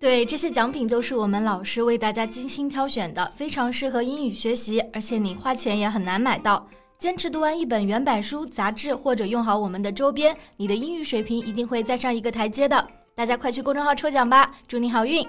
对，这些奖品都是我们老师为大家精心挑选的，非常适合英语学习，而且你花钱也很难买到。坚持读完一本原版书、杂志，或者用好我们的周边，你的英语水平一定会再上一个台阶的。大家快去公众号抽奖吧，祝你好运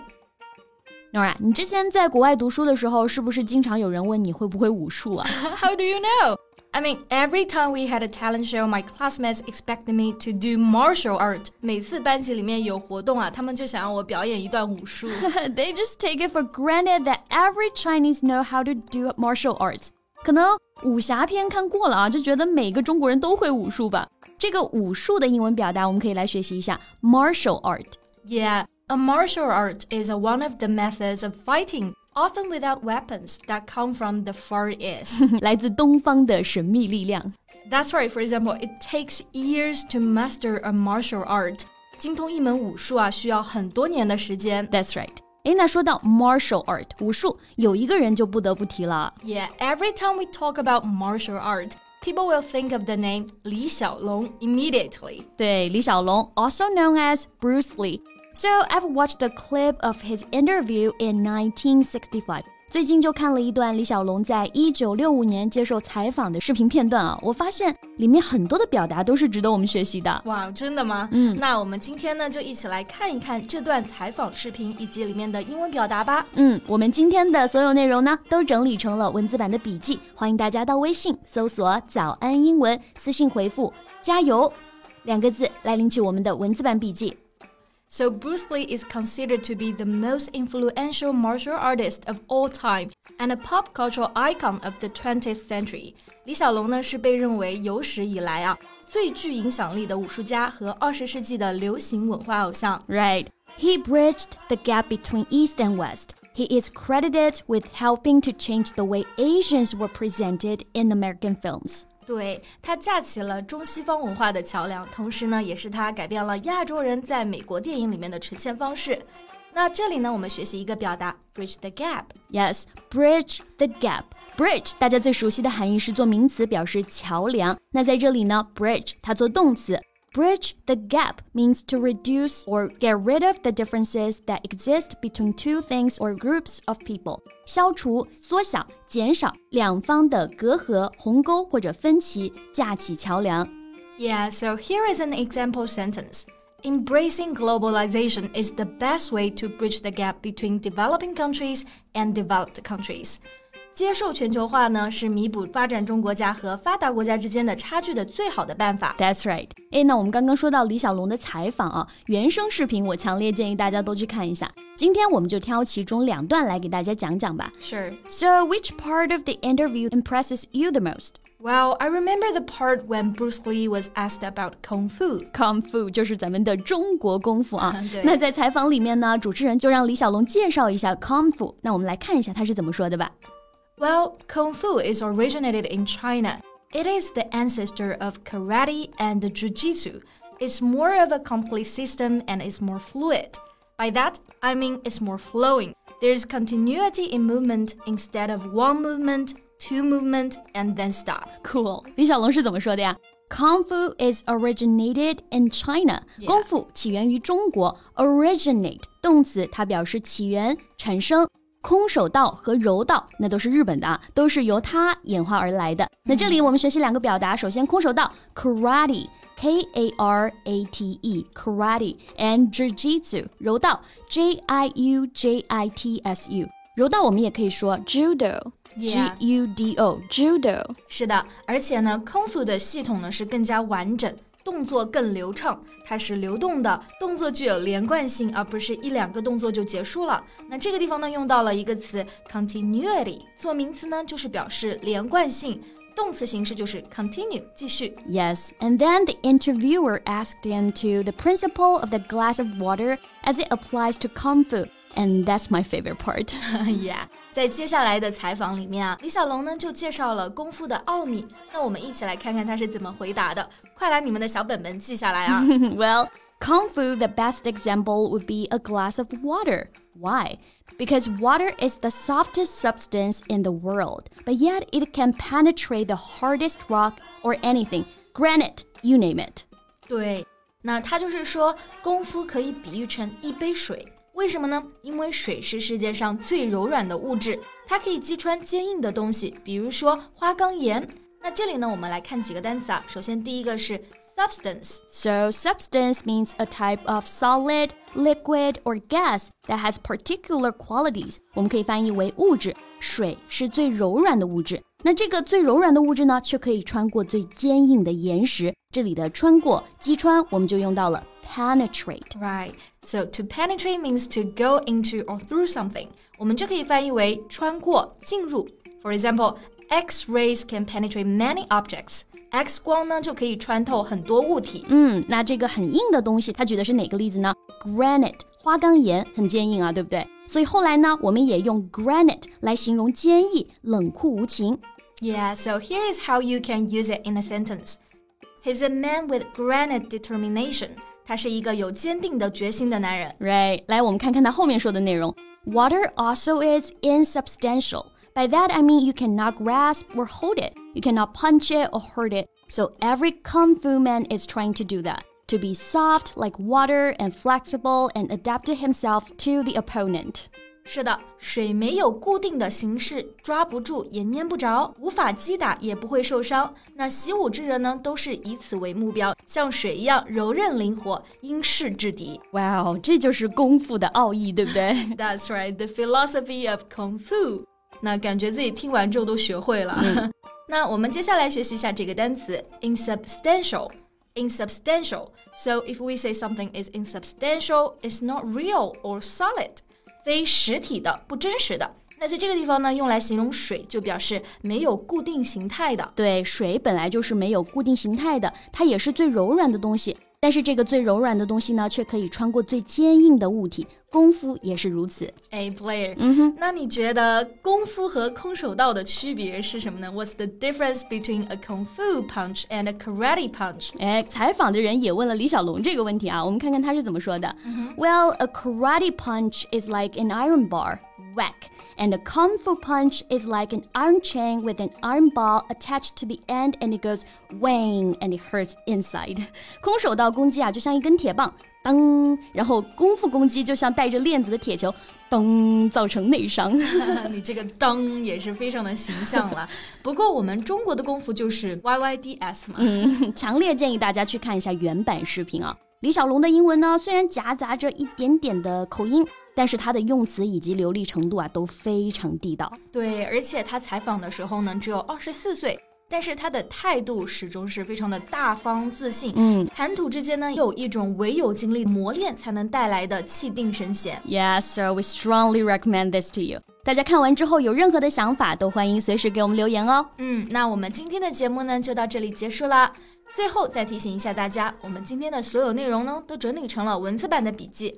！Nora，你之前在国外读书的时候，是不是经常有人问你会不会武术啊？How do you know? I mean, every time we had a talent show, my classmates expected me to do martial art. 每次班级里面有活动啊，他们就想让我表演一段武术。They just take it for granted that every Chinese know how to do martial arts. 可能武侠片看过了啊，就觉得每个中国人都会武术吧。这个武术的英文表达，我们可以来学习一下 martial art。Yeah, a martial art is a one of the methods of fighting often without weapons that come from the Far East. 来自东方的神秘力量。That's right. For example, it takes years to master a martial art. 精通一门武术啊，需要很多年的时间。That's right. 诶，那说到 martial art 武术，有一个人就不得不提了。Yeah, every time we talk about martial art, people will think of the name Li Xiaolong immediately. 对，李小龙，also known as Bruce Lee. So I've watched a clip of his interview in 1965. 最近就看了一段李小龙在一九六五年接受采访的视频片段啊，我发现里面很多的表达都是值得我们学习的。哇，真的吗？嗯，那我们今天呢就一起来看一看这段采访视频以及里面的英文表达吧。嗯，我们今天的所有内容呢都整理成了文字版的笔记，欢迎大家到微信搜索“早安英文”，私信回复“加油”两个字来领取我们的文字版笔记。So Bruce Lee is considered to be the most influential martial artist of all time and a pop cultural icon of the 20th century. 李小龙呢是被认为有史以来啊最具影响力的武术家和二十世纪的流行文化偶像。Right. He bridged the gap between East and West. He is credited with helping to change the way Asians were presented in American films. 对，它架起了中西方文化的桥梁，同时呢，也是它改变了亚洲人在美国电影里面的呈现方式。那这里呢，我们学习一个表达，bridge the gap。Yes，bridge the gap。bridge 大家最熟悉的含义是做名词，表示桥梁。那在这里呢，bridge 它做动词。Bridge the gap means to reduce or get rid of the differences that exist between two things or groups of people. 消除、缩小、减少两方的隔阂、鸿沟或者分歧，架起桥梁。Yeah, so here is an example sentence. Embracing globalization is the best way to bridge the gap between developing countries and developed countries. 接受全球化呢，是弥补发展中国家和发达国家之间的差距的最好的办法。That's right。哎，那我们刚刚说到李小龙的采访啊，原声视频我强烈建议大家都去看一下。今天我们就挑其中两段来给大家讲讲吧。Sure. So, which part of the interview impresses you the most? Well, I remember the part when Bruce Lee was asked about kung fu. Kung fu 就是咱们的中国功夫啊。那在采访里面呢，主持人就让李小龙介绍一下 kung fu。那我们来看一下他是怎么说的吧。 well, Kung Fu is originated in China. It is the ancestor of karate and jiu-jitsu. It's more of a complete system and is more fluid. By that, I mean it's more flowing. There's continuity in movement instead of one movement, two movement, and then stop. Cool. 李小龙是怎么说的呀？Kung Fu is originated in China. Yeah. 功夫起源于中国。Originate 动词，它表示起源、产生。 空手道和柔道那都是日本的啊，都是由它演化而来的。那这里我们学习两个表达，首先空手道 karate，k a r a t e，karate，and jiu-jitsu 柔道 j i u j i t s u，柔道我们也可以说 judo，g u d o，judo。是的，而且呢，空腹的系统呢是更加完整。动作更流畅，它是流动的，动作具有连贯性，而不是一两个动作就结束了。那这个地方呢，用到了一个词 continuity，做名词呢就是表示连贯性，动词形式就是 continue，继续。Yes, and then the interviewer asked him to the principle of the glass of water as it applies to kung fu. And that's my favorite part. yeah. 在接下来的采访里面啊，李小龙呢就介绍了功夫的奥秘。那我们一起来看看他是怎么回答的。快来你们的小本本记下来啊。 well, Kung Fu, the best example would be a glass of water. Why? Because water is the softest substance in the world, but yet it can penetrate the hardest rock or anything, granite, you name it. 对，那他就是说，功夫可以比喻成一杯水。 为什么呢？因为水是世界上最柔软的物质，它可以击穿坚硬的东西，比如说花岗岩。那这里呢，我们来看几个单词啊。首先，第一个是 substance，So, substance means a type of solid, liquid, or gas that has particular qualities. 我们可以翻译为物质。水是最柔软的物质，那这个最柔软的物质呢，却可以穿过最坚硬的岩石。这里的穿过、击穿，我们就用到了 penetrate。 Right. So to penetrate means to go into or through something. 我们就可以翻译为穿过、进入。For example, X-rays can penetrate many objects. X 光呢就可以穿透很多物体。嗯，那这个很硬的东西，它举的是哪个例子呢？Granite，花岗岩，很坚硬啊，对不对？所以后来呢，我们也用 granite 来形容坚毅、冷酷无情。 Yeah, so here is how you can use it in a sentence. He's a man with granite determination. 他是一个有坚定的决心的男人。 Right，来，我们看看它后面说的内容。Water also is insubstantial. By that I mean you cannot grasp or hold it. You cannot punch it or hurt it. So every kung fu man is trying to do that. To be soft like water and flexible and adapted himself to the opponent. 是的，水没有固定的形式，抓不住也捏不着，无法击打也不会受伤。那习武之人呢，都是以此为目标，像水一样柔韧灵活，因势制敌。 Wow，这就是功夫的奥义，对不对？ That's right, the philosophy of kung fu。那感觉自己听完之后都学会了。那我们接下来学习一下这个单词 insubstantial。insubstantial. So if we say something is insubstantial, it's not real or solid. 非实体的、不真实的。那在这个地方呢，用来形容水，就表示没有固定形态的。对，水本来就是没有固定形态的，它也是最柔软的东西。但是这个最柔软的东西呢，却可以穿过最坚硬的物体。功夫也是如此。哎，Blair，嗯哼，那你觉得功夫和空手道的区别是什么呢？What's the difference between a kung fu punch and a karate punch？哎，采访的人也问了李小龙这个问题啊，我们看看他是怎么说的。Well, a karate punch is like an iron bar, whack, and a kung fu punch is like an iron chain with an iron ball attached to the end, and it goes wang, and it hurts inside. 空手道攻击啊，就像一根铁棒，当，然后功夫攻击就像带着链子的铁球，咚，造成内伤。你这个当也是非常的形象了。不过我们中国的功夫就是 YYDS 嘛。嗯，强烈建议大家去看一下原版视频啊。李小龙的英文呢，虽然夹杂着一点点的口音， 但是他的用词以及流利程度啊都非常地道。对，而且他采访的时候呢，只有二十四岁，但是他的态度始终是非常的大方自信。嗯谈吐之间呢，有一种唯有经历磨练才能带来的气定神闲。，Yes, so we strongly recommend this to you。大家看完之后有任何的想法，都欢迎随时给我们留言哦。嗯，那我们今天的节目呢就到这里结束啦。最后再提醒一下大家，我们今天的所有内容呢都整理成了文字版的笔记，